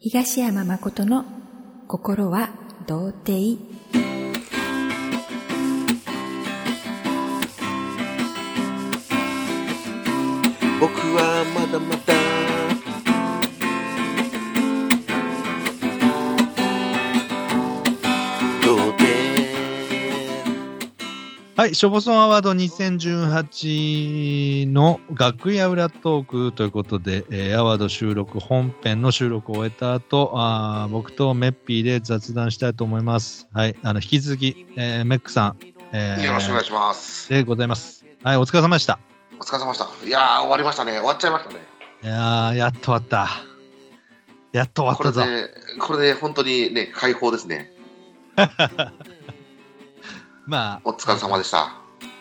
東山誠の心は童貞。僕はまだまだはい、ショボソンアワード2018の楽屋裏トークということで、えーアワード収録、本編の収録を終えた後、あー僕とメッピーで雑談したいと思います。はい、あの、引き続き、えーメックさん、えーよろしくお願いします。でございます。はい、お疲れ様でした。お疲れ様でした。いやー、終わりましたね。終わっちゃいましたね。いやー、やっと終わった。やっと終わったぞ。これで、これで本当にね、解放ですね。まあ、お疲れ様でした。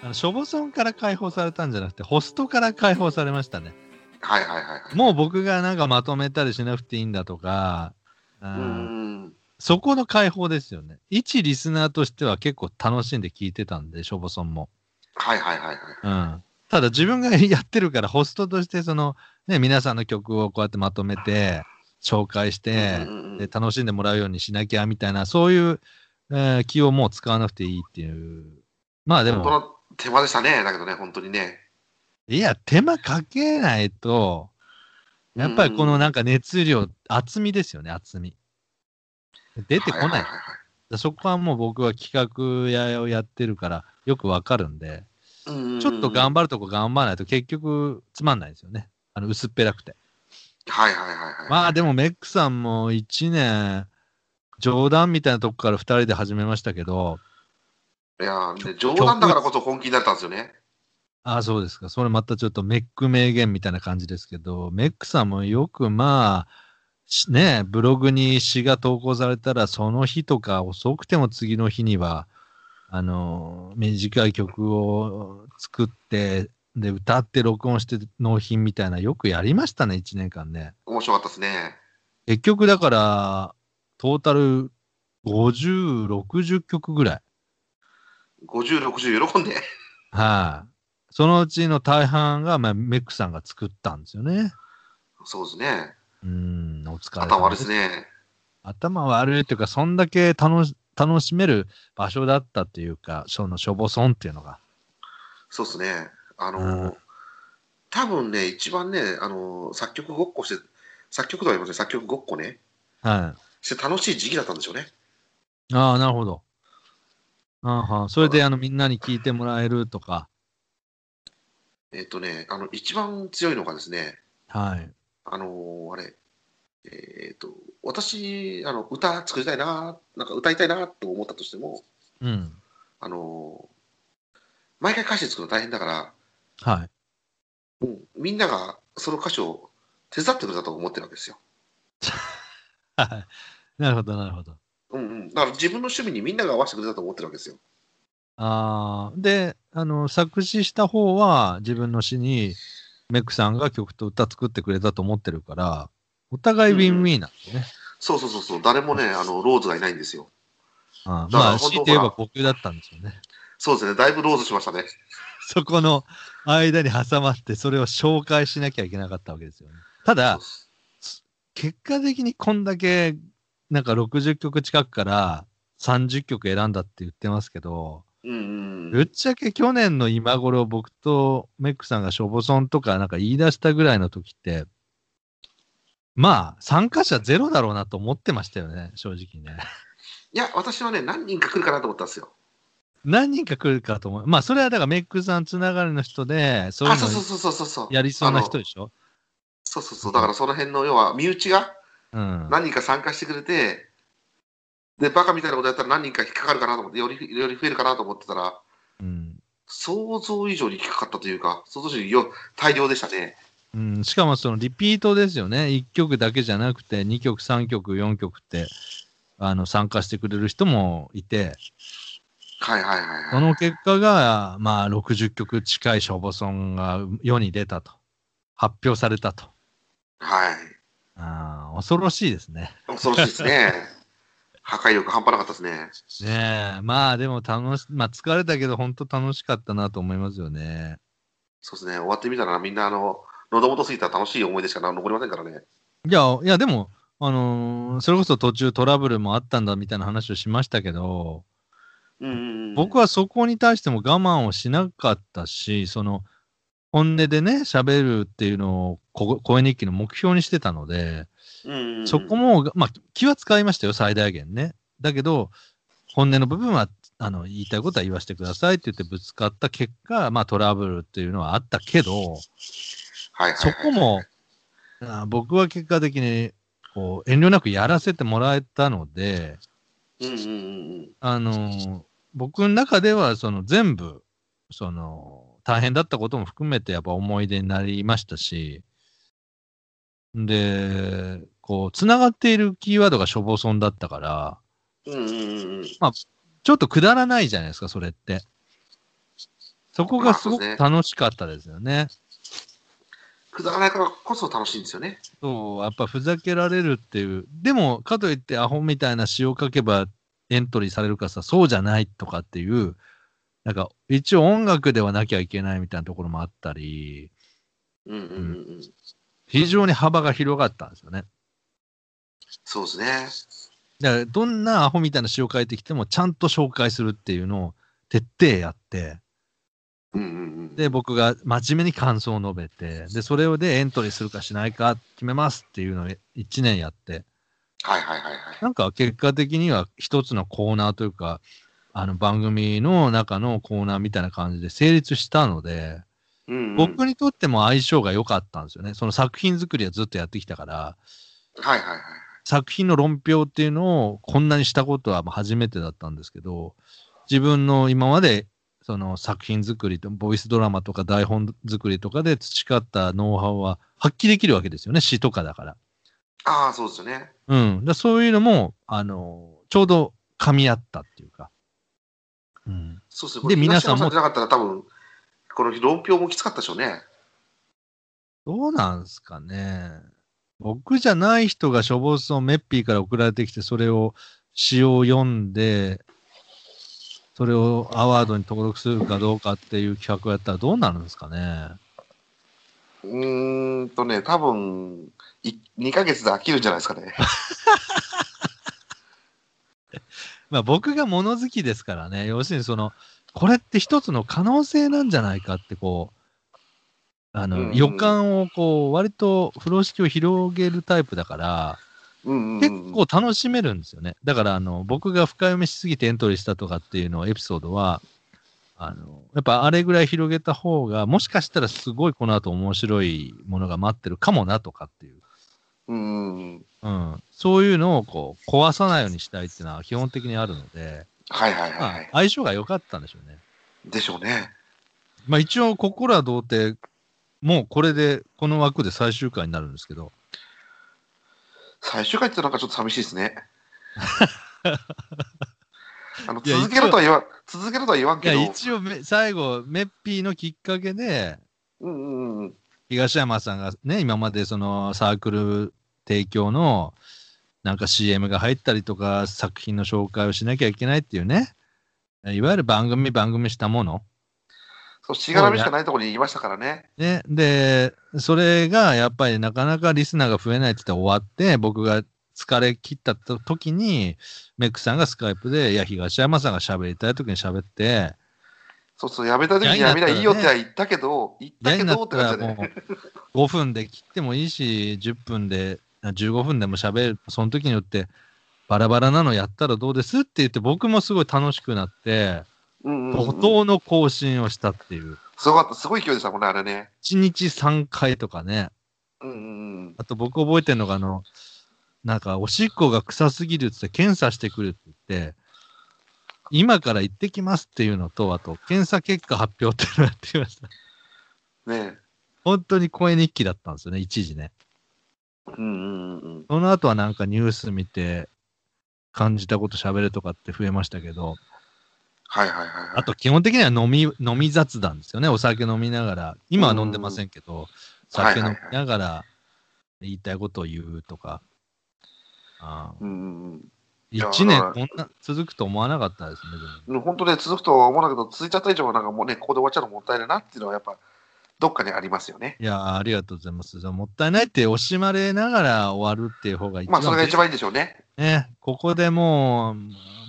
あのショボソンから解放されたんじゃなくて、ホストから解放されましたね。はいはいはいはい。もう僕がなんかまとめたりしなくていいんだとか、あうん。そこの解放ですよね。一リスナーとしては結構楽しんで聞いてたんで、ショボソンも。はいはいはいはい。うん。ただ自分がやってるから、ホストとしてその、ね、皆さんの曲をこうやってまとめて、紹介してで楽しんでもらうようにしなきゃみたいな、そういう、えー気をもう使わなくていいっていう。まあでも、本当の手間でしたね。だけどね、本当にね。いや、手間かけないと、やっぱりこのなんか熱量、厚みですよね、厚み。出てこない。ははははそこはもう僕は企画屋をやってるからよくわかるんで、ちょっと頑張るとこ頑張らないと結局つまんないですよね。あの薄っぺらくて。はいはいはいはい。まあでもメックさんも1年冗談みたいなとこから2人で始めましたけど、いやーで冗談だからこそ本気になれたんですよね。ああそうですか。それまたちょっとメック名言みたいな感じですけど、メックさんもよくまあ、しね、ブログに詩が投稿されたらその日とか遅くても次の日には、あの、短い曲を作って、で、歌って録音して納品みたいな、よくやりましたね、1年間ね。面白かったですね。結局だから、トータル50、60曲ぐらい。50、60喜んで。はい、そのうちの大半が、まあ、メックさんが作ったんですよね。そうですね。うん、お疲れ様頭悪いですね。頭悪いっていうか、そんだけ楽し楽しめる場所だったっていうか、そのしょぼそんっていうのが。そうですね。あのーうん多分ね、一番ね、あのー作曲ごっこして、作曲とは言いません、作曲ごっこね、はい。して楽しい時期だったんでしょうね。ああ、なるほど。あーはーそれであのみんなに聞いてもらえるとか。えっ、とね、あの、一番強いのがですね、はい。あのーあれ、えっ、と、私、あの、歌作りたいな、なんか歌いたいなと思ったとしても、うん。あのー毎回歌詞作るの大変だから、はい。うんみんながその歌詞を手伝ってくれたと思ってるわけですよ。はい。なるほど、なるほど。うんうん。だから自分の趣味にみんなが合わせてくれたと思ってるわけですよ。ああ、で、あの、作詞した方は自分の詩にメックさんが曲と歌作ってくれたと思ってるから、お互いウィンウィンなんですね。そうそうそうそう、誰もね、あの、ローズがいないんですよ。あまあ、強いて言えばほら僕だったんですよね。そうですね、だいぶローズしましたね。そこの間に挟まって、それを紹介しなきゃいけなかったわけですよね。ただ、結果的にこんだけ、なんか60曲近くから30曲選んだって言ってますけど、うんうんぶっちゃけ去年の今頃、僕とメックさんがショボソンとかなんか言い出したぐらいの時って、まあ、参加者ゼロだろうなと思ってましたよね、正直ね。いや、私はね、何人か来るかなと思ったんですよ。何人か来るかと思う。まあ、それはだからメックさんつながりの人で、そういあ、うの。やりそうな人でしょ？そうそうそう。だからその辺の、要は、身内がうん。何人か参加してくれて、で、バカみたいなことやったら何人か引っかかるかなと思って、より、より増えるかなと思ってたら、うん想像以上に引っかかったというか、想像以上によ大量でしたね。うん、しかもそのリピートですよね。1曲だけじゃなくて、2曲、3曲、4曲って、あの、参加してくれる人もいて、はいはいはいはい。その結果が、まあ、60曲近いショボソンが世に出たと。発表されたと。はい。あー恐ろしいですね。恐ろしいですね。破壊力半端なかったですね。ねえ。まあ、でも楽し、まあ、疲れたけど、本当楽しかったなと思いますよね。そうですね。終わってみたらみんなあの、喉元すぎたら楽しい思い出しか残りませんからね。いや、いや、でも、あのーそれこそ途中トラブルもあったんだみたいな話をしましたけど、うんうんうん。僕はそこに対しても我慢をしなかったし、その、本音でね、喋るっていうのをこ声日記の目標にしてたので、うんそこも、まあ、気は使いましたよ、最大限ね。だけど、本音の部分は、あの、言いたいことは言わせてくださいって言ってぶつかった結果、まあ、トラブルっていうのはあったけど、はいはいはいそこも、あ僕は結果的に、こう、遠慮なくやらせてもらえたので、うんうんうんうん。あの、僕の中では、その、全部、その、大変だったことも含めて、やっぱ思い出になりましたし、で、こう、つながっているキーワードがしょぼそんだったから、うんうんうんうん。ちょっとくだらないじゃないですか、それって。そこがすごく楽しかったですよね。くだらないからこそ楽しいんですよね。そう、やっぱふざけられるっていう。でも、かといってアホみたいな詩を書けばエントリーされるかさ、そうじゃないとかっていう、なんか、一応音楽ではなきゃいけないみたいなところもあったり、うんうんうんうん。非常に幅が広がったんですよね。そうですね。だから、どんなアホみたいな詩を書いてきても、ちゃんと紹介するっていうのを徹底やって、うんうんうん。で、僕が真面目に感想を述べて、で、それをでエントリーするかしないか決めますっていうのを1年やって、はいはいはいはい。なんか結果的には一つのコーナーというか、あの番組の中のコーナーみたいな感じで成立したので、うんうん、僕にとっても相性が良かったんですよね。その作品作りはずっとやってきたから、はいはいはい。作品の論評っていうのをこんなにしたことはまあ初めてだったんですけど、自分の今までその作品作りと、ボイスドラマとか台本作りとかで培ったノウハウは発揮できるわけですよね、詩とかだから。ああ、そうですよね。うん。だそういうのも、あの、ちょうど噛み合ったっていうか。うん。そうですね。で皆さんもなかったら多分、この論評もきつかったでしょうね。どうなんすかね。僕じゃない人が書物をメッピーから送られてきて、それを詩を読んで、それをアワードに登録するかどうかっていう企画をやったらどうなるんですかね。うーんとね、多分い2ヶ月で飽きるんじゃないですかね。まあ僕が物好きですからね。要するにその、これって一つの可能性なんじゃないかってこう、あの、うん予感をこう、割と風呂敷を広げるタイプだから、うんうんうん、結構楽しめるんですよね。だから、あの、僕が深読みしすぎてエントリーしたとかっていうのエピソードは、あの、やっぱあれぐらい広げた方が、もしかしたらすごいこの後面白いものが待ってるかもなとかっていう。うんうん。そういうのをこう、壊さないようにしたいっていうのは基本的にあるので、はいはいはい、まあはい、相性が良かったんでしょうね。でしょうね。まあ一応、心は童貞、もうこれで、この枠で最終回になるんですけど、最終回ってなんかちょっと寂しいですね。あの続けろとは言わん、続けろとは言わんいや、けど。一応め、最後、メッピーのきっかけで、うんうんうん。東山さんがね、今までそのサークル提供のなんか CM が入ったりとか、作品の紹介をしなきゃいけないっていうね、いわゆる番組番組したもの。そう、しがらみしかないところにいましたからね。ね、で、それがやっぱりなかなかリスナーが増えないって言って終わって、僕が疲れ切った時に、メックさんがスカイプで、いや、東山さんが喋りたい時に喋って、そうそう、やめた時にやめりゃいいよっては言ったけど、言った嫌けどって感じでもね。う5分で切ってもいいし、10分で、あ15分でも喋る、その時によって、バラバラなのやったらどうですって言って、僕もすごい楽しくなって、怒涛の更新をしたっていう。すごかった、すごい勢いでしたもんね、あれね。1日3回とかね。うんうんうん。あと僕覚えてるのが、あの、なんか、おしっこが臭すぎるって検査してくるって言って、今から行ってきますっていうのと、あと、検査結果発表っていうのをやってきました。ね本当に声日記だったんですよね、一時ね。うんうんうん。その後はなんかニュース見て、感じたこと喋るとかって増えましたけど、はいはいはい、はい。あと基本的には飲み、飲み雑談ですよね。お酒飲みながら。今は飲んでませんけど、酒飲みながら言いたいことを言うとか。ああうんうんうん。いや一年だかこんな続くと思わなかったですね。本当ね、続くとは思わないけど、続いちゃった以上は、なんかもうね、ここで終わっちゃうのもったいないなっていうのは、やっぱ、どっかにありますよね。いや、ありがとうございます。もったいないって惜しまれながら終わるっていう方が一まあ、番それが一番いいんでしょうね。ね、ここでも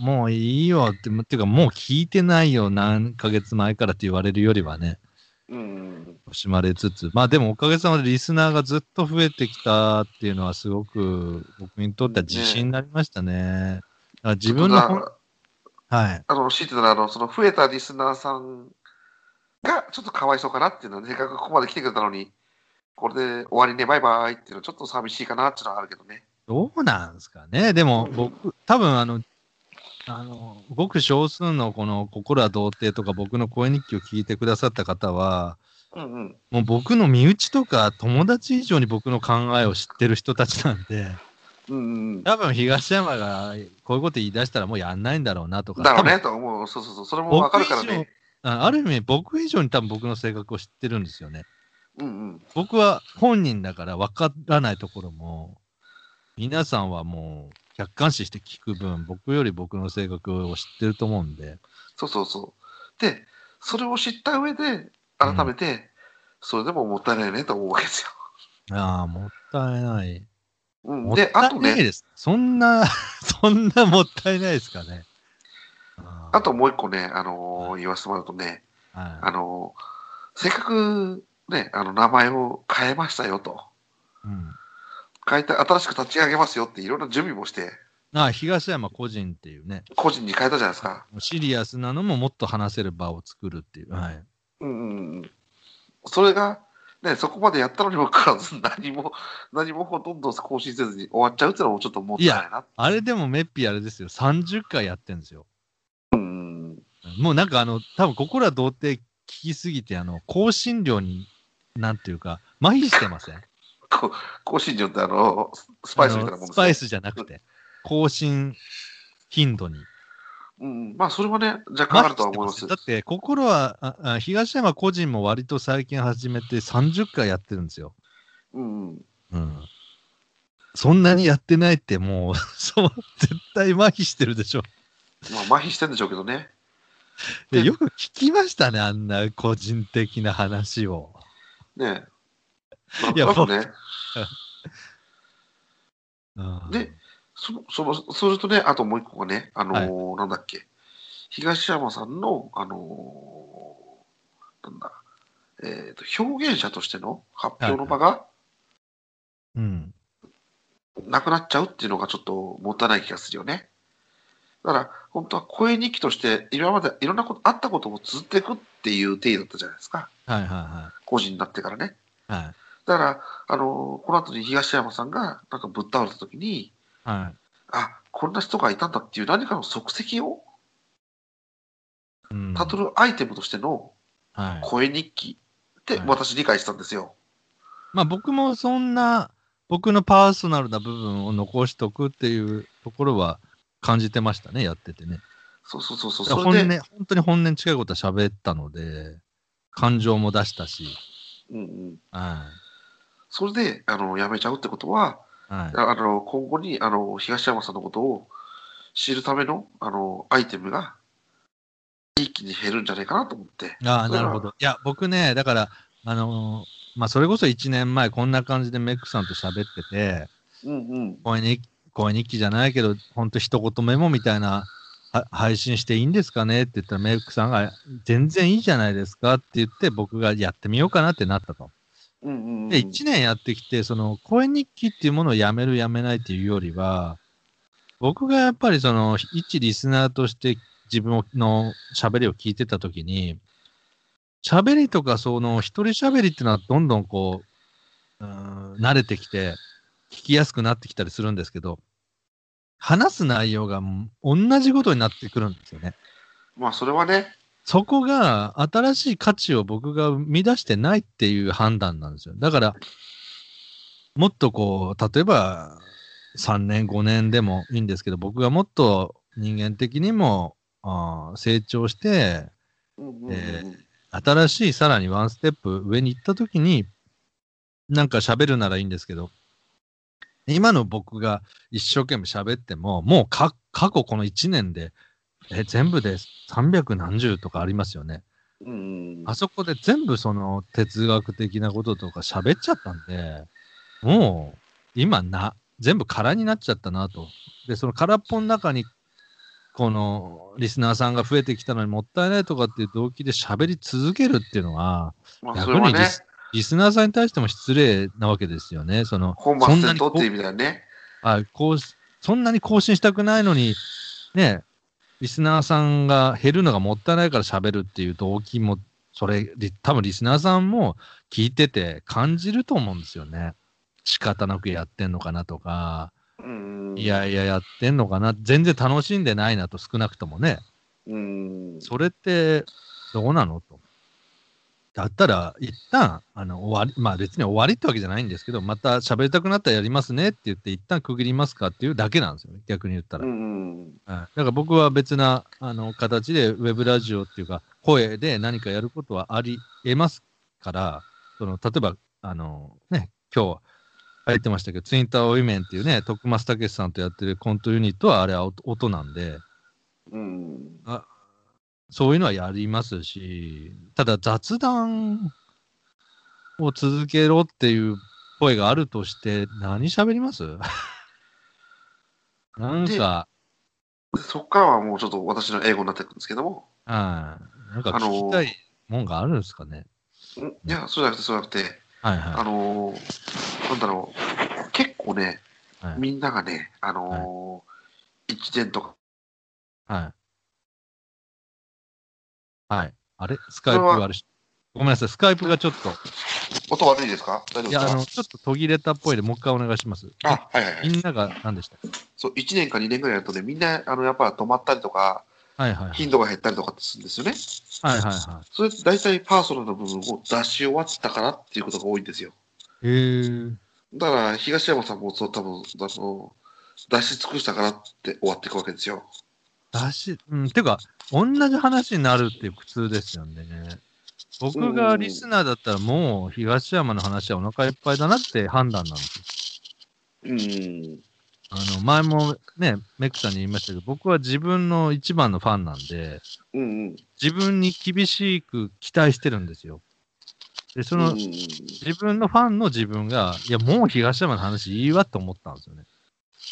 う、もういいよって、っていうかもう聞いてないよ、何ヶ月前からって言われるよりはね、うん。惜しまれつつ、まあでもおかげさまでリスナーがずっと増えてきたっていうのはすごく僕にとっては自信になりましたね。だから自分のはい。あの、知ってたら、あの、その増えたリスナーさんがちょっとかわいそうかなっていうのは、せっかくここまで来てくれたのに、これで終わりね、バイバイっていうのはちょっと寂しいかなっていうのはあるけどね。どうなんですかね。でも僕、多分あの、あの、ごく少数のこの心は童貞とか僕の声日記を聞いてくださった方は、うんうん。もう僕の身内とか友達以上に僕の考えを知ってる人たちなんで、うんうん。多分東山がこういうこと言い出したらもうやんないんだろうなとか。だろうね、と思う。そうそうそう。それもわかるからね。あある意味僕以上に多分僕の性格を知ってるんですよね。うんうん。僕は本人だから分からないところも、皆さんはもう客観視して聞く分、僕より僕の性格を知ってると思うんで、そうそうそう。で、それを知った上で、改めて、それでももったいないねと思うわけですよ。ああ、もったいない。うん、もっで、あとね、たいないです。そんな、そんなもったいないですかね。あともう一個ね、あのー言わせてもらうとね、はいあのーせっかくね、あの、名前を変えましたよと。うん、変えて、新しく立ち上げますよっていろんな準備もして、あ東山個人っていうね、個人に変えたじゃないですか。シリアスなのももっと話せる場を作るっていう。はい。うんうんうん。それが、ね、そこまでやったのにもかかわらず、何も、何もほとんど更新せずに終わっちゃうっていうのもちょっともったいないな。あれでもメッピーあれですよ、30回やってんですよ。うん。もうなんかあの、多分ここら童貞聞きすぎて、あの、更新量に、なんていうか、麻痺してません？こ更新量ってあの、スパイスみたいなもんですスパイスじゃなくて、更新頻度に。うん、まあ、それはね、若干あるとは思います。だって、心はああ、東山個人も割と最近始めて30回やってるんですよ。うんうん。そんなにやってないってもう、そう、絶対麻痺してるでしょ。まあ、麻痺してるんでしょうけどね。よく聞きましたね、あんな個人的な話を。ねえ。いやなんとなくね、うんで、そその、それとね、あともう一個がね、あのーなんだっけ、東山さんの、あのーなんだ、えっ、と、表現者としての発表の場がうん。なくなっちゃうっていうのがちょっともったいない気がするよね。だから、本当は声日記として、今までいろんなこと、あったことを綴っていくっていう体だったじゃないですか。はいはいは個人になってからね。い。はい。だから、あのーこの後に東山さんが、なんかぶっ倒れた時に、はい。あ、こんな人がいたんだっていう何かの足跡をうんたどるアイテムとしてのはい。声日記ってはい私理解したんですよ。まあ僕もそんな、僕のパーソナルな部分を残しとくっていうところは感じてましたね、やっててね。そうそうそうそう。本音、それで、本当に本音に近いことは喋ったので、感情も出したし、うんうん、はそれであのやめちゃうってことは、い。はい。あの今後にあの東山さんのことを知るためのあのアイテムが一気に減るんじゃないかなと思って。ああ、なるほど。いや、僕ね、だから、あのーまあそれこそ1年前こんな感じでメックさんと喋ってて、うんうん。声日声日記じゃないけど、本当一言メモみたいなは配信していいんですかねって言ったらメイクさんが全然いいじゃないですかって言って僕がやってみようかなってなったと。うんうんうん、で、1年やってきて、その声日記っていうものをやめるやめないっていうよりは、僕がやっぱりその一リスナーとして自分の喋りを聞いてたときに、喋りとかその一人喋りっていうのはどんどんこう、うーん慣れてきて、聞きやすくなってきたりするんですけど、話す内容が同じことになってくるんですよね。まあそれはね、そこが新しい価値を僕が生み出してないっていう判断なんですよ。だから、もっとこう、例えば3年、5年でもいいんですけど、僕がもっと人間的にもあー成長して、え新しいさらにワンステップ上に行った時に、なんか喋るならいいんですけど、今の僕が一生懸命喋っても、もうか過去この1年で、え全部で300何十とかありますよね。うん。あそこで全部その哲学的なこととか喋っちゃったんで、もう今な、全部空になっちゃったなと。で、その空っぽの中に、このリスナーさんが増えてきたのにもったいないとかっていう動機で喋り続けるっていうのは、まあ、ね、にリスリスナーさんに対しても失礼なわけですよね。その、本末転倒って意味だよね。はい、こうし、そんなに更新したくないのに、ね、リスナーさんが減るのがもったいないから喋るっていう動機も、それ、リ多分リスナーさんも聞いてて感じると思うんですよね。仕方なくやってんのかなとか、うん。いやいややってんのかな、全然楽しんでないなと少なくともね、うん。それってどうなのと。だったら、一旦、あの、終わり、まあ別に終わりってわけじゃないんですけど、また喋りたくなったらやりますねって言って、一旦区切りますかっていうだけなんですよね、逆に言ったら。うん。はい、だから僕は別なあの形でウェブラジオっていうか、声で何かやることはあり得ますから、その例えば、あのね、今日入ってましたけど、ツインターウィメンっていうね、徳松武さんとやってるコントユニットはあれは音音なんで、うん。そういうのはやりますし、ただ雑談を続けろっていう声があるとして、何喋ります？なんか、でそこからはもうちょっと私の英語になってくるんですけども、はい。なんかあのー聞きたいもんがあるんですかね？ん？いや、そうじゃなくて、そうじゃなくて、はいはあのーなんだろう、結構ね、い。はい。みんながね、あのー、1年とか、はい。はい。あれ？スカイプ悪し。ごめんなさい。スカイプがちょっと、音悪いですか？大丈夫いや、ですか？あの、ちょっと途切れたっぽいで、もう一回お願いします。あ、はいはいはい。みんなが何でしたそう、1年か2年ぐらいやるとね、みんな、あの、やっぱ止まったりとか、はいはいはい。頻度が減ったりとかってするんですよね。はいはいはそれ大体パーソナルな部分を出し終わったからっていうことが多いんですよ。い。へー。だから、東山さんもそう、多分、あの、出し尽くしたからって終わっていくわけですよ。だし、うん、てか、同じ話になるっていう苦痛ですよね。僕がリスナーだったらもう東山の話はお腹いっぱいだなって判断なんですよ。うん。あの、前もね、メックさんに言いましたけど、僕は自分の一番のファンなんで、うんうん。自分に厳しく期待してるんですよ。で、その、うん自分のファンの自分が、いや、もう東山の話いいわと思ったんですよね。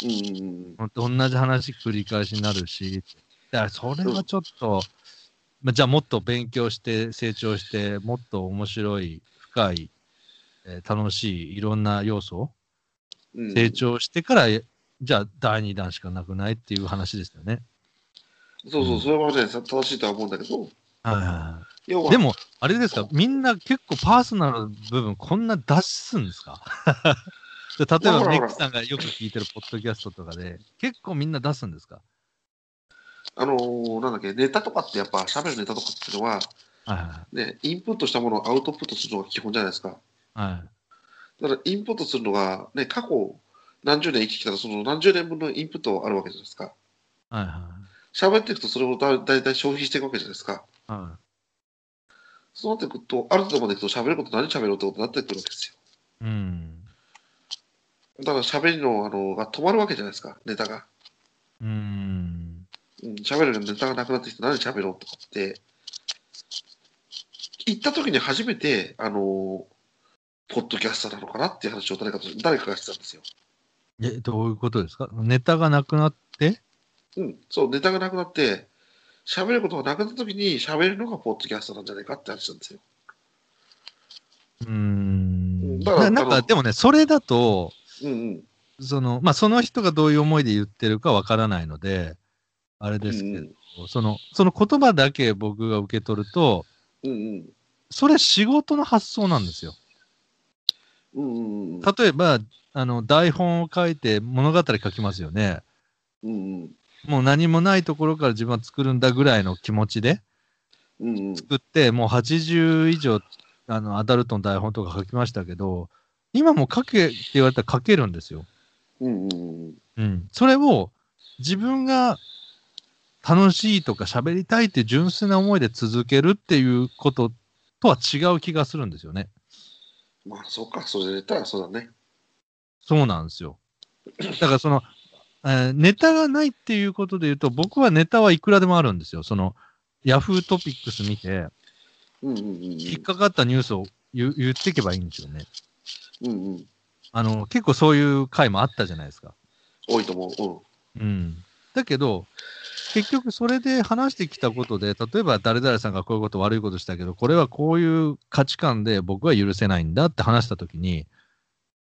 うん。同じ話繰り返しになるし、だからそれはちょっと、まあ、じゃあもっと勉強して成長して、もっと面白い、深い、えー楽しい、いろんな要素うん。成長してから、じゃあ第2弾しかなくないっていう話ですよね。そうそう、それはね、正しいとは思うんだけど、はいはいでも、あれですか、みんな結構パーソナルな部分、こんな出すんですか？で例えば、ほらほらメックさんがよく聞いてるポッドキャストとかで、結構みんな出すんですか？あのーなんだっけ、ネタとかってやっぱ喋るネタとかっていうのは、はいはね、インプットしたものをアウトプットするのが基本じゃないですか。い。はい。だからインプットするのが、ね、過去何十年生きてきたら、その何十年分のインプットあるわけじゃないですか。はいは喋っていくとそれをだだいたい消費していくわけじゃないですか。い。はそうなってくると、ある程度までいくと喋ること何喋ろうってことになってくるわけですよ。い。うん。だから喋りのあのが止まるわけじゃないですか、ネタが。うん。うん、喋るネタがなくなってきて何喋ろうとかって、言った時に初めて、あのポッドキャスターなのかなっていう話を誰かと誰かがしてたんですよ。え、どういうことですか？ネタがなくなって？うん、そう、ネタがなくなって、喋ることがなくなった時に喋るのがポッドキャスターなんじゃないかって話なんですよ。うん。だからななんか、でもね、それだと、うんうん。その、まあ、その人がどういう思いで言ってるかわからないので、あれですけど、うんその、その言葉だけ僕が受け取ると、うんうん。それ仕事の発想なんですよ。うんうんうん。例えば、あの、台本を書いて物語書きますよね。うんうん。もう何もないところから自分は作るんだぐらいの気持ちでうんうん。作って、もう80以上、あの、アダルトの台本とか書きましたけど、今も書けって言われたら書けるんですよ。うんうんうん。うん。それを自分が楽しいとか喋りたいって純粋な思いで続けるっていうこととは違う気がするんですよね。まあ、そうか、それで言ったらそうだね。そうなんですよ。だからその、えーネタがないっていうことで言うと、僕はネタはいくらでもあるんですよ。その、ヤフートピックス見て、うんうんうん引っかかったニュースを言う言っていけばいいんですよね。うん。うんうん。あの、結構そういう回もあったじゃないですか。多いと思う。うん。だけど、結局それで話してきたことで、例えば誰々さんがこういうこと悪いことしたけど、これはこういう価値観で僕は許せないんだって話したときに、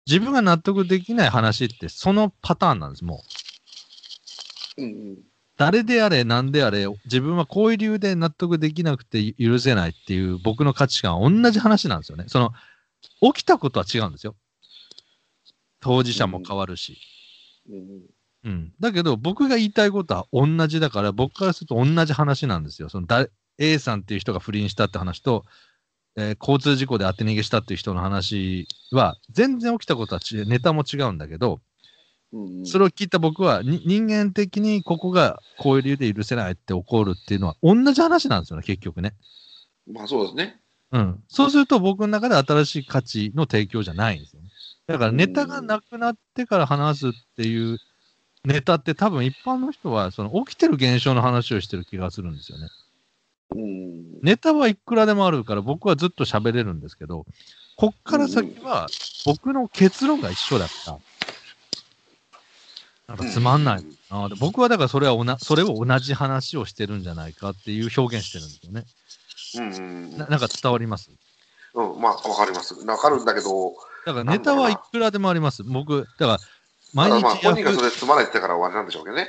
自分が納得できない話ってそのパターンなんです、もう。うん。うん誰であれ何であれ、自分はこういう理由で納得できなくて許せないっていう僕の価値観は同じ話なんですよね。その、起きたことは違うんですよ。当事者も変わるし。うん。うんうん。だけど、僕が言いたいことは同じだから、僕からすると同じ話なんですよ。そのだ A さんっていう人が不倫したって話と、えー交通事故で当て逃げしたっていう人の話は、全然起きたことは違う、ネタも違うんだけど、うん。それを聞いた僕は、に人間的にここがこういう理由で許せないって起こるっていうのは、同じ話なんですよね、結局ね。まあそうですね。うん。そうすると僕の中で新しい価値の提供じゃないんですよね。だからネタがなくなってから話すっていうネタって多分一般の人はその起きてる現象の話をしてる気がするんですよね。うん。ネタはいくらでもあるから僕はずっと喋れるんですけど、こっから先は僕の結論が一緒だから、なんかつまんないなで僕はだからそれはおな、それを同じ話をしてるんじゃないかっていう表現してるんですよね。うん。うんななんか伝わります？うん。まあわかります。わかるんだけど、だからネタはいくらでもあります。僕、だから毎まあ日ヤフー、本人がそれつまないってから終わりなんでしょうけどね。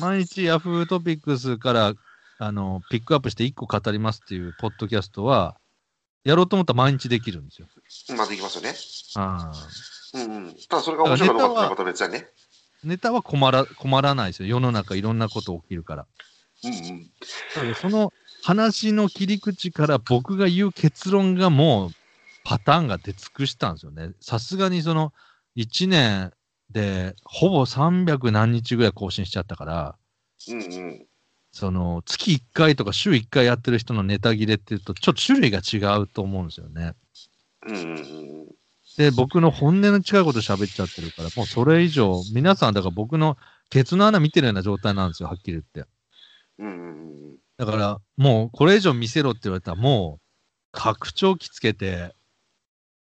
毎日ヤフートピックスからあのピックアップして1個語りますっていうポッドキャストは、やろうと思ったら毎日できるんですよ。まあできますよね。あーうんうん。ただそれが面白いかどうかっていうのは別だね。ネタは困ら困らないですよ。世の中いろんなこと起きるから。うんうん。その話の切り口から僕が言う結論がもうパターンが出尽くしたんですよね。さすがにその1年でほぼ300何日ぐらい更新しちゃったから、うんうん。その月1回とか週1回やってる人のネタ切れっていうとちょっと種類が違うと思うんですよね。うん。で、僕の本音の近いこと喋っちゃってるから、もうそれ以上、皆さんだから僕のケツの穴見てるような状態なんですよ、はっきり言って。うんうんうん。だから、もうこれ以上見せろって言われたら、もう、拡張器つけて、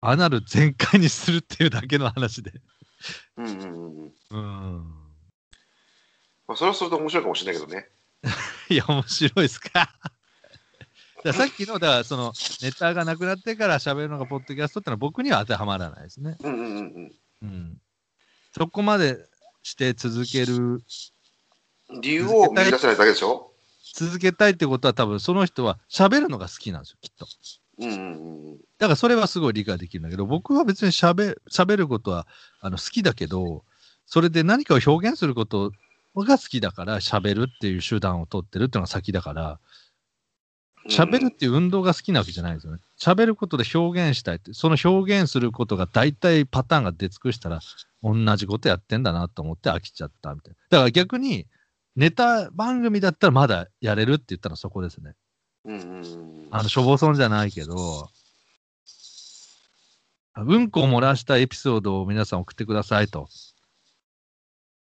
アナル全開にするっていうだけの話で。うんうんうんうん。うん。まあそれはそれで面白いかもしれないけどね。いや、面白いですか。さっきの、だからその、ネタがなくなってから喋るのがポッドキャストってのは僕には当てはまらないですね。うんうんうんうん。うん。そこまでして続ける理由を見出せないだけでしょ？続けたいってことは多分その人は喋るのが好きなんですよ、きっと。うんうんうん。だからそれはすごい理解できるんだけど、僕は別に喋喋ることはあの好きだけど、それで何かを表現することが好きだから喋るっていう手段を取ってるっていうのが先だから、喋るっていう運動が好きなわけじゃないんですよね。喋ることで表現したいって、その表現することが大体パターンが出尽くしたら、同じことやってんだなと思って飽きちゃったみたいな。だから逆に、ネタ番組だったらまだやれるって言ったらそこですね。うんうんうん。あの、しょぼそんじゃないけど、うんこを漏らしたエピソードを皆さん送ってくださいと。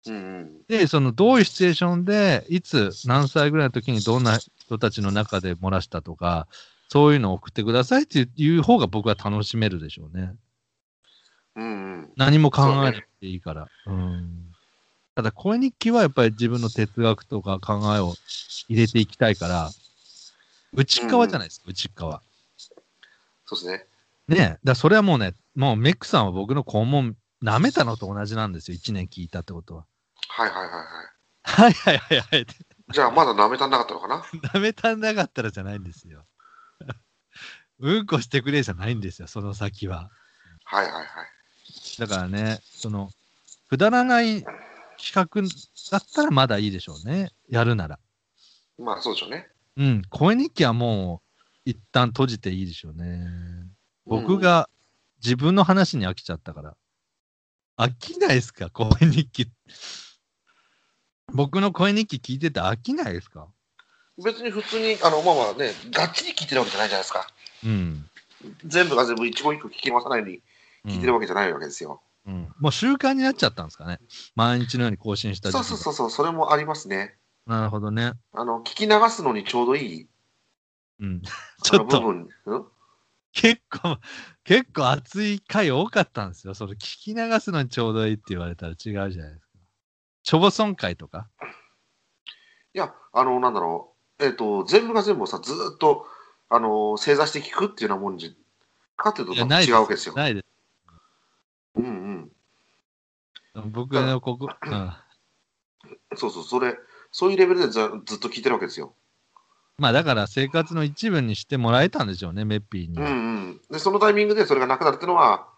うんうん。で、その、どういうシチュエーションで、いつ、何歳ぐらいの時にどんな人たちの中で漏らしたとか、そういうのを送ってくださいっていう方が僕は楽しめるでしょうね。うんうん。何も考えなくていいから。うん。ただ、声日記はやっぱり自分の哲学とか考えを入れていきたいから、内側じゃないですか、内側。そうですね。ねえ、だそれはもうね、もうメックさんは僕の肛門舐めたのと同じなんですよ、1年聞いたってことは。はいはいはいはい。はいはいはいはい。じゃあまだ舐めたんなかったのかな？舐めたんなかったらじゃないんですよ。うんこしてくれじゃないんですよ、その先は。はいはいはい。だからね、その、くだらない企画だったらまだいいでしょうね、やるなら。まあそうでしょうね。うん、声日記はもう、一旦閉じていいでしょうね。僕が自分の話に飽きちゃったから。飽きないですか？声日記。僕の声日記聞いてて飽きないですか？うん別に普通に、あの、まあまあね、がっちり聞いてるわけじゃないじゃないですか。うん。全部が全部一語一句聞き回さないように聞いてるわけじゃないわけですよ。うん。もう習慣になっちゃったんですかね。毎日のように更新したそうそうそうそう、それもありますね。う。なるほどね。あの、聞き流すのにちょうどいいうん。あちょっと、結構、結構熱い回多かったんですよ。それ聞き流すのにちょうどいいって言われたら違うじゃないですか。チョボソン会とか？いや、あの、なんだろう、えっ、と、全部が全部さ、ずーっと、あの、正座して聞くっていうようなもんじかっていうと違うわけですよ。ないです。うんうん。僕のここ、うん。そうそう、それ、そういうレベルでずずっと聞いてるわけですよ。まあだから生活の一部にしてもらえたんでしょうね、メッピーに。うんいうん。で、そのタイミングでそれがなくなるっていうのは、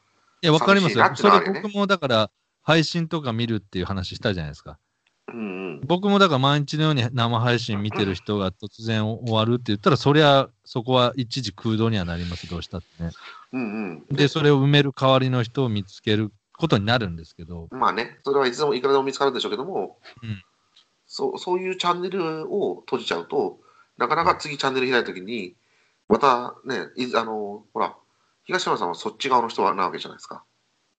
や、わかりますよ寂しいなっ。てそれ僕もだから配信とか見るっていう話したじゃないですか。うんうん。僕もだから毎日のように生配信見てる人が突然終わるって言ったら、そりゃそこは一時空洞にはなります、どうしたってね。うんうん。で、それを埋める代わりの人を見つけることになるんですけど、まあね、それはいつでもいくらでも見つかるんでしょうけども、うんそうそういうチャンネルを閉じちゃうと、なかなか次チャンネル開いたときに、またね、いあの、ほら、東山さんはそっち側の人なわけじゃないですか。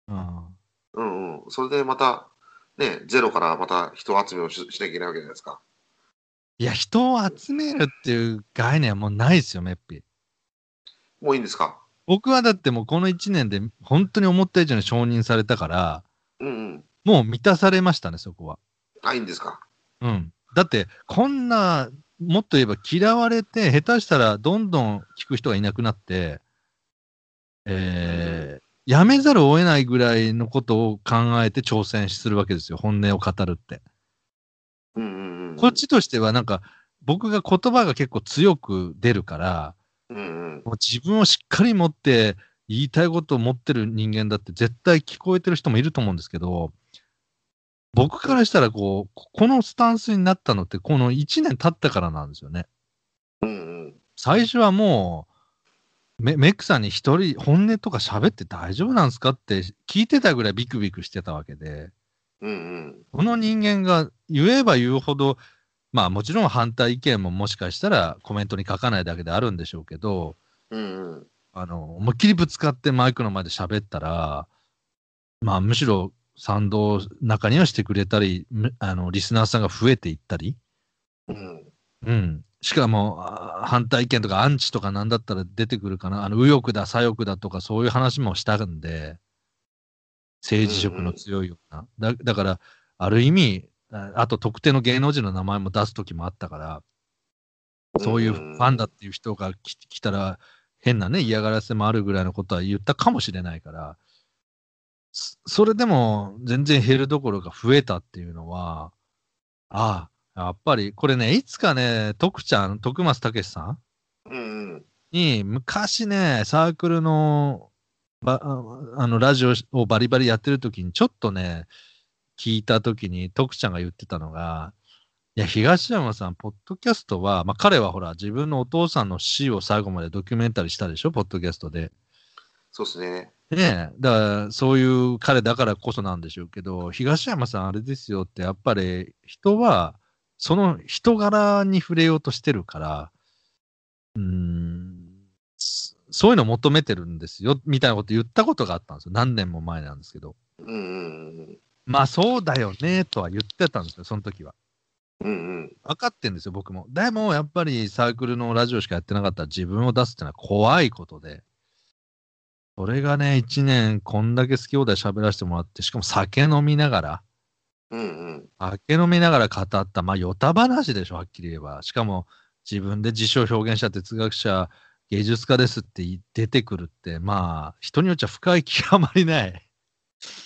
うん、うんうん。それでまた、ね、ゼロからまた人集めをししなきゃいけないわけじゃないですか。いや、人を集めるっていう概念はもうないですよ、メッピー。もういいんですか？僕はだってもうこの1年で本当に思った以上に承認されたから、うんうん。もう満たされましたね、そこは。あ、いいんですか？うん。だって、こんな、もっと言えば嫌われて、下手したらどんどん聞く人がいなくなって、えー、やめざるを得ないぐらいのことを考えて挑戦するわけですよ、本音を語るって。うんうんうん。こっちとしてはなんか、僕が言葉が結構強く出るから、うんうん。もう自分をしっかり持って言いたいことを持ってる人間だって絶対聞こえてる人もいると思うんですけど、僕からしたらこう、ここのスタンスになったのってこの1年経ったからなんですよね。うんうん。最初はもう、メメックさんに一人本音とか喋って大丈夫なんですかって聞いてたぐらいビクビクしてたわけで、うんうん。この人間が言えば言うほど、まあもちろん反対意見ももしかしたらコメントに書かないだけであるんでしょうけど、うんうん。あの、思いっきりぶつかってマイクの前で喋ったら、まあむしろ賛同中にはしてくれたり、むあの、リスナーさんが増えていったり、うん。うん。しかも、あ反対意見とかアンチとかなんだったら出てくるかな。あの、右翼だ、左翼だとかそういう話もしたんで、政治色の強いような。だだから、ある意味、ああと特定の芸能人の名前も出す時もあったから、そういうファンだっていう人が来来たら、変なね、嫌がらせもあるぐらいのことは言ったかもしれないから、そそれでも全然減るどころか増えたっていうのは、ああ、やっぱり、これね、いつかね、徳ちゃん、徳松武さん。に、昔ね、サークルの、ばああの、ラジオをバリバリやってる時に、ちょっとね、聞いた時に、徳ちゃんが言ってたのが、いや、東山さん、ポッドキャストは、まあ、彼はほら、自分のお父さんの死を最後までドキュメンタリーしたでしょ、ポッドキャストで。そうですね。ねえ、だから、そういう彼だからこそなんでしょうけど、東山さん、あれですよって、やっぱり人は、その人柄に触れようとしてるから、うーん、そそういうの求めてるんですよ、みたいなこと言ったことがあったんですよ。何年も前なんですけど。うんうんまあ、そうだよね、とは言ってたんですよ、その時は。うん。うんうん。分かってんですよ、僕も。でも、やっぱりサークルのラジオしかやってなかったら自分を出すってのは怖いことで。それがね、一年こんだけ好き放題喋らせてもらって、しかも酒飲みながら、うんうん。酒飲みながら語った、まあ、ヨタ話でしょ、はっきり言えば。しかも、自分で辞書を表現した哲学者、芸術家ですって言出てくるって、まあ、人によっちゃ深い極まりない。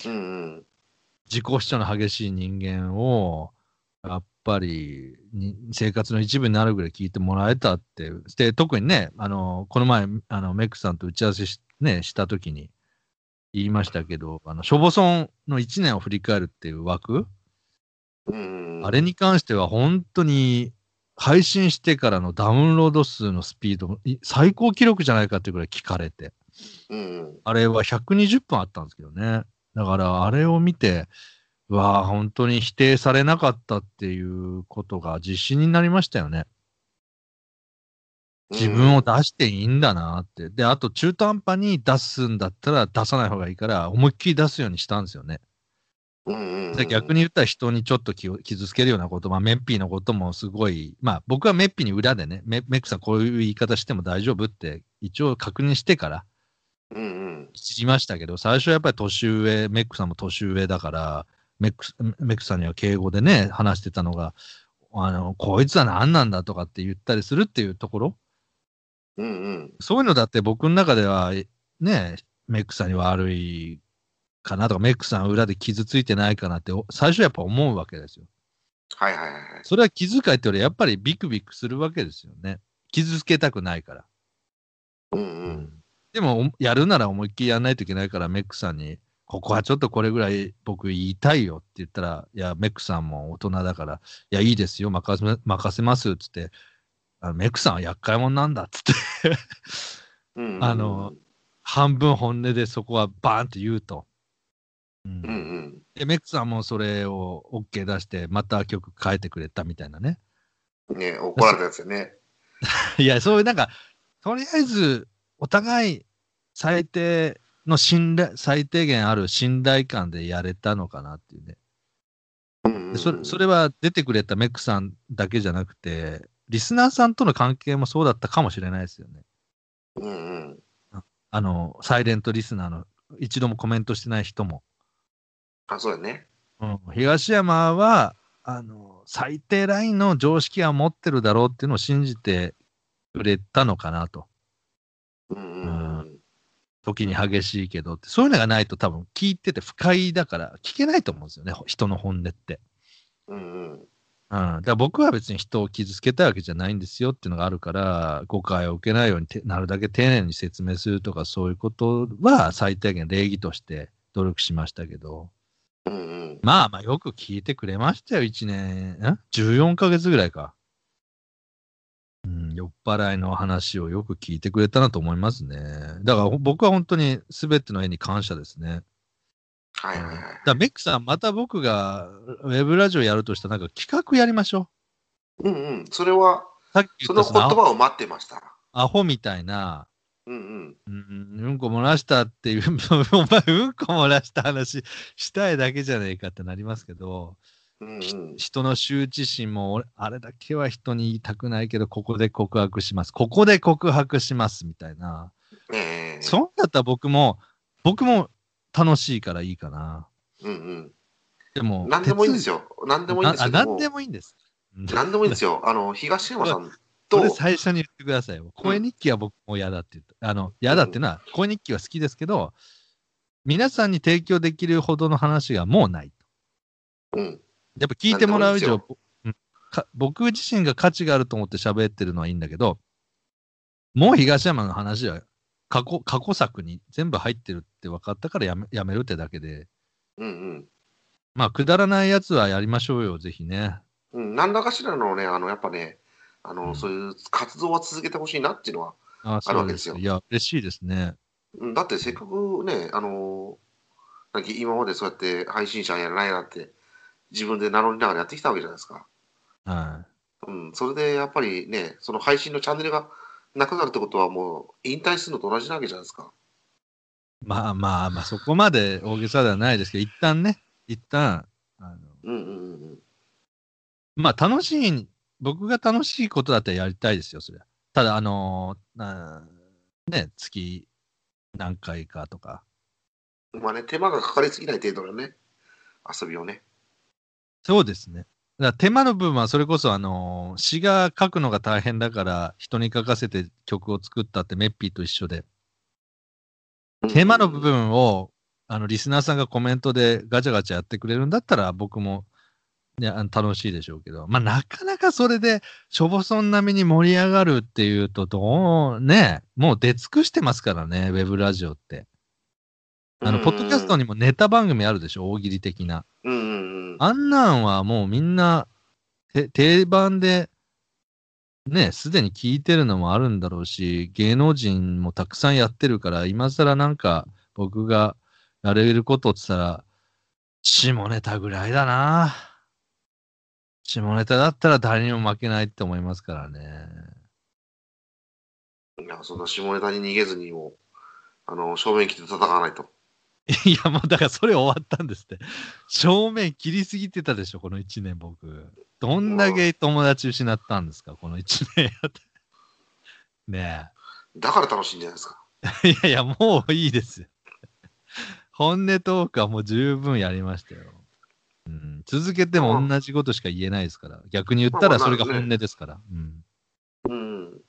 うんうん。自己主張の激しい人間を、やっぱりに生活の一部になるぐらい聞いてもらえたって、で特にね、あのこの前あの、メックさんと打ち合わせし,、ね、したときに言いましたけど、あのしょぼそんの1年を振り返るっていう枠。あれに関しては本当に配信してからのダウンロード数のスピード、い最高記録じゃないかっていうぐらい聞かれて。あれは120分あったんですけどね。だから、あれを見て、うわあ、本当に否定されなかったっていうことが自信になりましたよね。自分を出していいんだなって。で、あと中途半端に出すんだったら出さない方がいいから、思いっきり出すようにしたんですよね。で逆に言ったら人にちょっと気を傷つけるようなこと、まあ、メッピーのこともすごい、まあ、僕はメッピーに裏でね、メメックさんこういう言い方しても大丈夫って一応確認してからうんうん。知りましたけど、最初はやっぱり年上、メックさんも年上だから、メックスメックさんには敬語でね、話してたのが、あの、こいつは何なんだとかって言ったりするっていうところ、うんうん。そういうのだって僕の中では、ね、メックさんに悪いかなとか、メックさん裏で傷ついてないかなって、お最初やっぱ思うわけですよ。はいはいはいはい。それは気遣いってよりやっぱりビクビクするわけですよね。傷つけたくないから。うんうん。でも、おやるなら思いっきりやんないといけないから、メックさんに、ここはちょっとこれぐらい僕言いたいよって言ったら、いや、メックさんも大人だから、いや、いいですよ、任せ任せますっつって、あのメックさんは厄介者なんだっつって。あの、半分本音でそこはバーンって言うと。うんうんうん。で、メックさんもそれを OK 出して、また曲変えてくれたみたいなね。ね怒られたやつよね。いや、そういうなんか、とりあえず、お互い最低の信頼、最低限ある信頼感でやれたのかなっていうね。それそれは出てくれたメックさんだけじゃなくて、リスナーさんとの関係もそうだったかもしれないですよね。うんうん。あの、サイレントリスナーの一度もコメントしてない人も。あ、そうだね。うん、東山は、あの、最低ラインの常識は持ってるだろうっていうのを信じてくれたのかなと。うんうんうん。時に激しいけどって、そういうのがないと多分聞いてて不快だから聞けないと思うんですよね、人の本音って。うんうん。うん。だから僕は別に人を傷つけたいわけじゃないんですよっていうのがあるから、誤解を受けないようにてなるだけ丁寧に説明するとかそういうことは最低限礼儀として努力しましたけど、うんうん。まあまあよく聞いてくれましたよ、1年、ん ?14 ヶ月ぐらいか。うん、酔っ払いの話をよく聞いてくれたなと思いますね。だからほ僕は本当に全ての絵に感謝ですね。はいはいはいだからメックさん、また僕がウェブラジオやるとしたら、なんか企画やりましょうんうん。それは、う。さっきそ言ったそのの言葉を待ってました。アホみたいな、うんうん。うん、うんこ漏らしたっていう、お前うんこ漏らした話したいだけじゃねえかってなりますけど、うんうん。人の羞恥心も俺、あれだけは人に言いたくないけど、ここで告白します。ここで告白しますみたいな。ねえ。そんだったら僕も、僕も楽しいからいいかな。うんでも、うん。何でもいいんですよ。よ。何でもいいんですあ、けどもなんで。もいいんです。うん何でもいいんですよ。あの、東山さんそれと、最初に言ってくださいよ。声日記は僕も嫌だって言った。あの、嫌だっていうのは、声日記は好きですけど、皆さんに提供できるほどの話がもうない。うん。やっぱ聞いてもらう以上僕自身が価値があると思って喋ってるのはいいんだけど、もう東山の話は過去過去作に全部入ってるって分かったからやめやめるってだけで、うんまあ、くだらないやつはやりましょうよ、ぜひね。うん。うん。何らかしらのね、あの、やっぱね、あの、うんそういう活動は続けてほしいなっていうのは、ああるわけですよいや、嬉しいですね。うんだってせっかくね、あのなんか今までそうやって配信者やらないなって、自分で名乗りながらやってきたわけじゃないですか。はうん。それでやっぱりね、その配信のチャンネルがなくなるってことはもう引退するのと同じなわけじゃないですか。い。まあまあまあ、そこまで大げさではないですけど、一旦ね、一旦、あのうんうんうんうん。まあ楽しい、僕が楽しいことだったらやりたいですよ、それは。ただ、あのーなね、月何回かとか。まあね、手間がかかりすぎない程度のね、遊びをね。そうですね。だから手間の部分はそれこそ、あのー詩が書くのが大変だから、人に書かせて曲を作ったってメッピーと一緒で、手間の部分を、あの、リスナーさんがコメントでガチャガチャやってくれるんだったら、僕も、ね、あの楽しいでしょうけど、まあ、なかなかそれで、しょぼそん並みに盛り上がるっていうと、どう、ね、もう出尽くしてますからね、ウェブラジオって。あの、ポッドキャストに。にもネタ番組あるでしょ、大喜利的な。うんうんうん。あんなんはもうみんな、て定番で、ね、すでに聞いてるのもあるんだろうし、芸能人もたくさんやってるから、今更なんか僕がやれることって言ったら、下ネタぐらいだな。下ネタだったら誰にも負けないって思いますからね。いや、そんな下ネタに逃げずにもう、あの、正面切って戦わないと。いや、もうだからそれ終わったんですって。正面切りすぎてたでしょ、この1年僕。どんだけ友達失ったんですか、この1年やって。ねだから楽しいんじゃないですか。え。いやいや、もういいですよ。本音トークはもう十分やりましたよ。うん、続けても同じことしか言えないですから。逆に言ったらそれが本音ですから。うん、うん。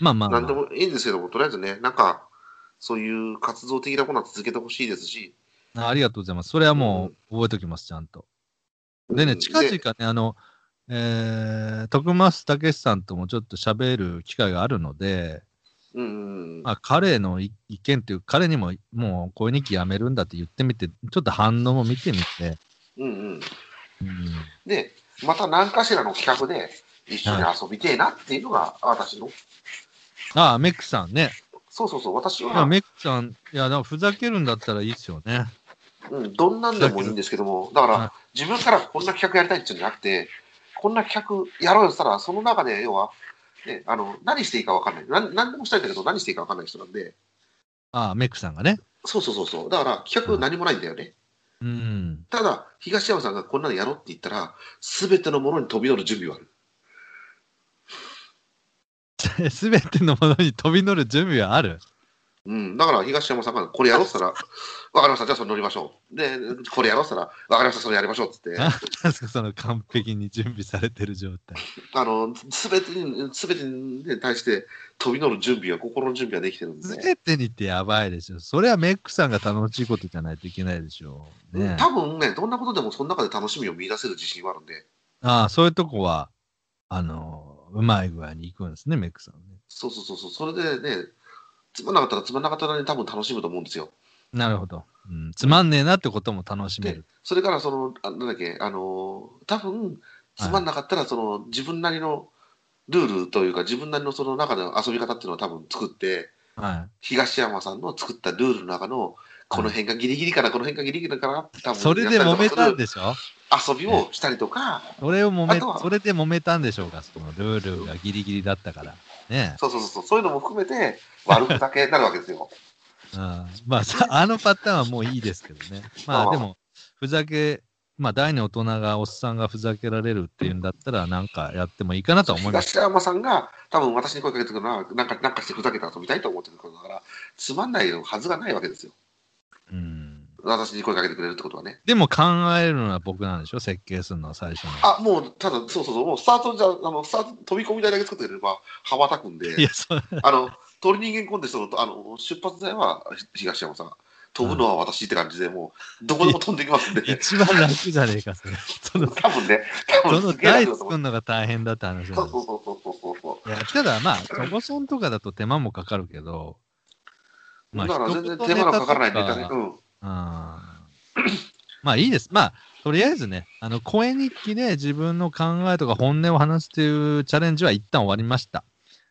まあまあ、まあ、なんでもいいんですけども、とりあえずね、なんか、そういう活動的なものは続けてほしいですし、あありがとうございます。それはもう覚えておきます、ちゃんと。でね、うん近々ね、あの、えー、徳増武さんともちょっと喋る機会があるので、うんうんまあ、彼の意意見っていう、彼にももう声日記やめるんだって言ってみて、ちょっと反応も見てみて、うんうん。うん、で、また何かしらの企画で一緒に遊びてえなっていうのが私の、ああ、メックさんね。そうそうそう、私は、メックさん、いや、ふざけるんだったらいいっすよね。うん、どんなんでもいいんですけども、だかはいら自分からこんな企画やりたいっていうんじゃなくて、こんな企画やろうよって言ったら、その中で要は、ね、あの何していいか分かんないなん。何でもしたいんだけど、何していいか分かんない人なんで、ああ、メックさんがね。そうそうそうそう、だから企画何もないんだよね。うん。ただ、東山さんがこんなのやろうって言ったら、すべてのものに飛び乗る準備はある。すべてのものに飛び乗る準備はある？うん、だから東山さんがこれやろうって言ったら、わかりました、じゃあそれ乗りましょう。で、これやろうって言ったら、わかりました、それやりましょうって言って、なんですか、その完璧に準備されてる状態。あの、すべてに、すべてに対して飛び乗る準備は、心の準備はできてるんで。すべてにってやばいでしょ。それはメックさんが楽しいことじゃないといけないでしょう。ね。多分ね、どんなことでもその中で楽しみを見出せる自信はあるんで、ああ、そういうとこは、あの、うまい具合に行くんですね、メックさんはね。そうそうそうそう、それでね、つまんなかったらつまんなかったらに多分楽しむと思うんですよ。なるほど。うん、つまんねえなってことも楽しめでる。、それからその、あなんだっけ、あの、多分つまんなかったら、その、自分なりのルールというか、自分なりのその中での遊び方っていうのを多分作って、は東山さんの作ったルールの中の、この辺がギリギリかな、この辺がギリギリかなって多い。分それで揉めたんででしょ？遊びをしたりとか、それを揉めそれで揉めたんでしょうか、そのルールがギリギリだったから。ねそうそうそうそう、そういうのも含めて、悪くだけなるわけですよ。うん、まあさ、あのパターンはもういいですけどね。まあでも、ふざけ、まあ大の大人が、おっさんがふざけられるっていうんだったら、なんかやってもいいかなとは思います。東山さんが多分私に声かけてくるのは、なんかなんかしてふざけて遊びたいと思ってることだから、つまんないはずがないわけですよ。うん。私に声かけてくれるってことはね。でも考えるのは僕なんでしょ？設計するのは最初に。あ、もう、ただ、そうそうそう、もうスタートじゃ、あの、スタート、飛び込み台だけ作ってくれれば、羽ばたくんいで、や、そあの、鳥人間コンテストの、あの、出発台は東山さん、飛ぶのは私って感じで、もう、どこでも飛んできますんで、一番楽じゃねえか、それ。その、多分ね、多その分すげえ楽台。作るのが大変だって話なんですそうそうそうそうそうそう。いや、ただまあ、ロボソンとかだと手間もかかるけど、だから全然手間のかからないネタね。うん。あーまあいいです。まあ、とりあえずね、あの、声日記で自分の考えとか本音を話すというチャレンジは一旦終わりました。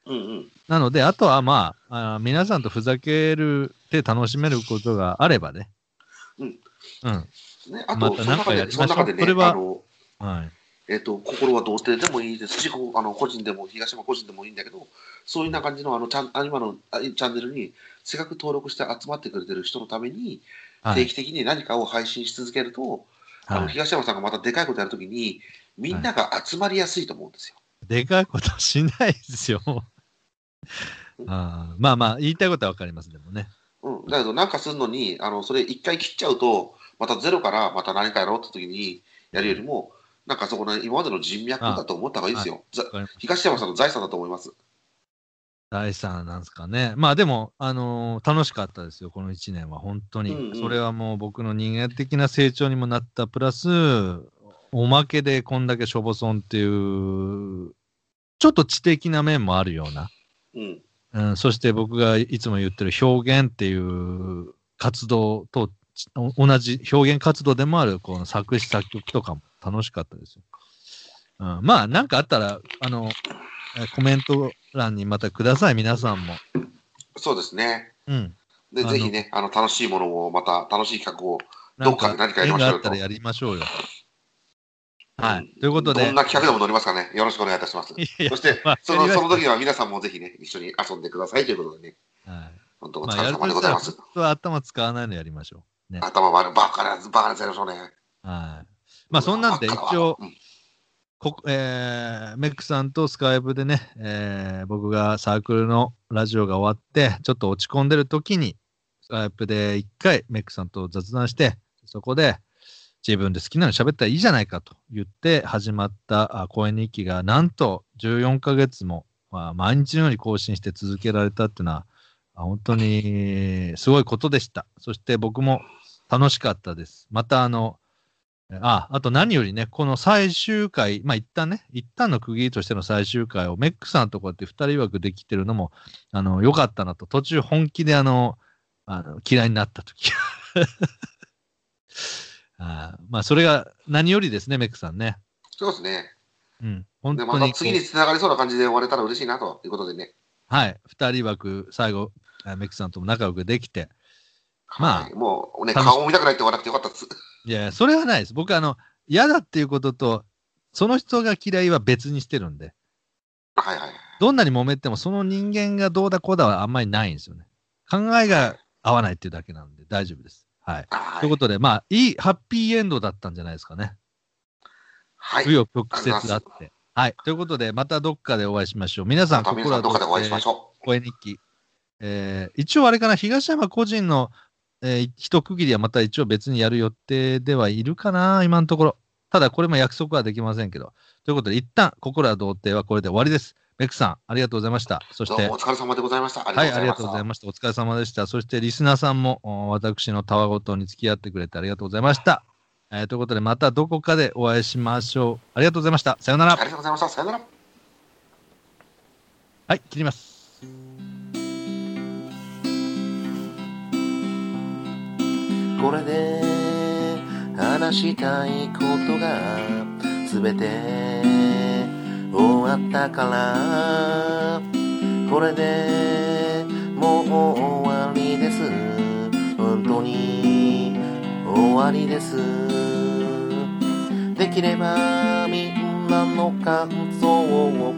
うんうん。なので、あとはまあ、あー皆さんとふざけるって楽しめることがあればね。うん。うん。ね、あと、またその中で、なんかやりましょうその中でね、これははい。えっ、と、心は童貞でもいいですし、あの個人でも、東山個人でもいいんだけど、そういうな感じの、あの、ちゃん、あ今のあチャンネルに、せっかく登録して集まってくれてる人のために、はい。定期的に何かを配信し続けると、あのはい、東山さんがまたでかいことやるときに、みんなが集まりやすいと思うんですよ。でかいことしないですよ。あーまあまあ、言いたいことはわかります、でもね。うん、だけど、なんかするのに、あのそれ一回切っちゃうと、またゼロからまた何かやろうって時にやるよりも、なんかそこの今までの人脈だと思った方がいいですよ。東山さんの財産だと思います。第3なんですかね。まあでも、あのー楽しかったですよ、この1年は、本当に。うんうんそれはもう僕の人間的な成長にもなった、プラス、おまけでこんだけしょぼそんっていう、ちょっと知的な面もあるような。うん。うん、そして僕がいつも言ってる表現っていう活動とお同じ表現活動でもあるこの作詞作曲とかも楽しかったですよ。うん、まあなんかあったらあのえコメント欄にまたください皆さんも。そうですね。うん。で、ぜひね、あの楽しいものを、また楽しい企画を、どっかで何かやりましょうよったらやりましょうよ。はうんい。ということで。どんな企画でも乗りますからね、よろしくお願いいたします。いやそしてまあ、そのその時は皆さんもぜひね、一緒に遊んでくださいということでね、はい本当お疲れ様でございます。頭使わないのやりましょね。頭バカなやつ、バカなやりましょうね。はい。まあそんなんで一応、うんこえーメックさんとスカイプでね、えー僕がサークルのラジオが終わって、ちょっと落ち込んでる時に、スカイプで一回メックさんと雑談して、そこで自分で好きなの喋ったらいいじゃないかと言って始まった公演日記が、なんと14ヶ月も、まあ、毎日のように更新して続けられたっていうのは、本当にすごいことでした。そして僕も楽しかったです。またあの、あ、あと何よりね、この最終回、まあ一旦ね、一旦の区切りとしての最終回をメックさんとこうやって二人枠できてるのも、あの、良かったなと、途中本気であの、あの嫌いになった時 あまあそれが何よりですね、メックさんね。そうですね。うん。本で、当に。また次に繋がりそうな感じで終われたら嬉しいなということでね。はい。二人枠、最後、あメックさんとも仲良くできて、まあはい、もうね、顔も見たくないって言わなくてよかったです。いやそれはないです。僕、あの、嫌だっていうことと、その人が嫌いは別にしてるんで、はいはいはい。どんなに揉めても、その人間がどうだこうだはあんまりないんですよね。考えが合わないっていうだけなんで大丈夫です。はい。はいということで、まあ、いい、ハッピーエンドだったんじゃないですかね。はい。紆余曲折あって。はい。ということで、またどっかでお会いしましょう。皆さん、また皆さんどっかでお会いしましょう。声日記。えー一応あれかな、東山個人の、えー一区切りはまた一応別にやる予定ではいるかな、今のところ。ただこれも約束はできませんけど。ということで、一旦、ここら童貞はこれで終わりです。メクさん、ありがとうございました。そしてお、疲れ様でございました。あはい、ありがとうございまました。お疲れ様でした。そして、リスナーさんも、お私のたわごとに付き合ってくれてありがとうございました。えーということで、またどこかでお会いしましょう。ありがとうございました。さようならあ。りがとうございました。さよなら。はい、切ります。これで話したいことがすべて終わったから。これでもう終わりです。本当に終わりです。できればみんなの感想を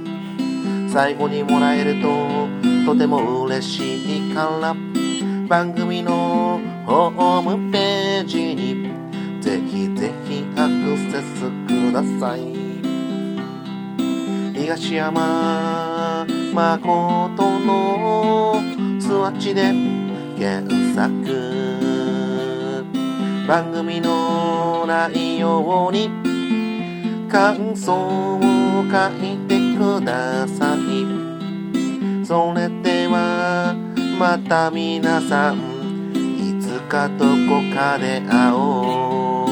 最後にもらえるととても嬉しいから。番組のホームページにぜひぜひアクセスください。東山誠のスワッチで検索。番組の内容に感想を書いてください。それではまた皆さん。かどこかで会おう。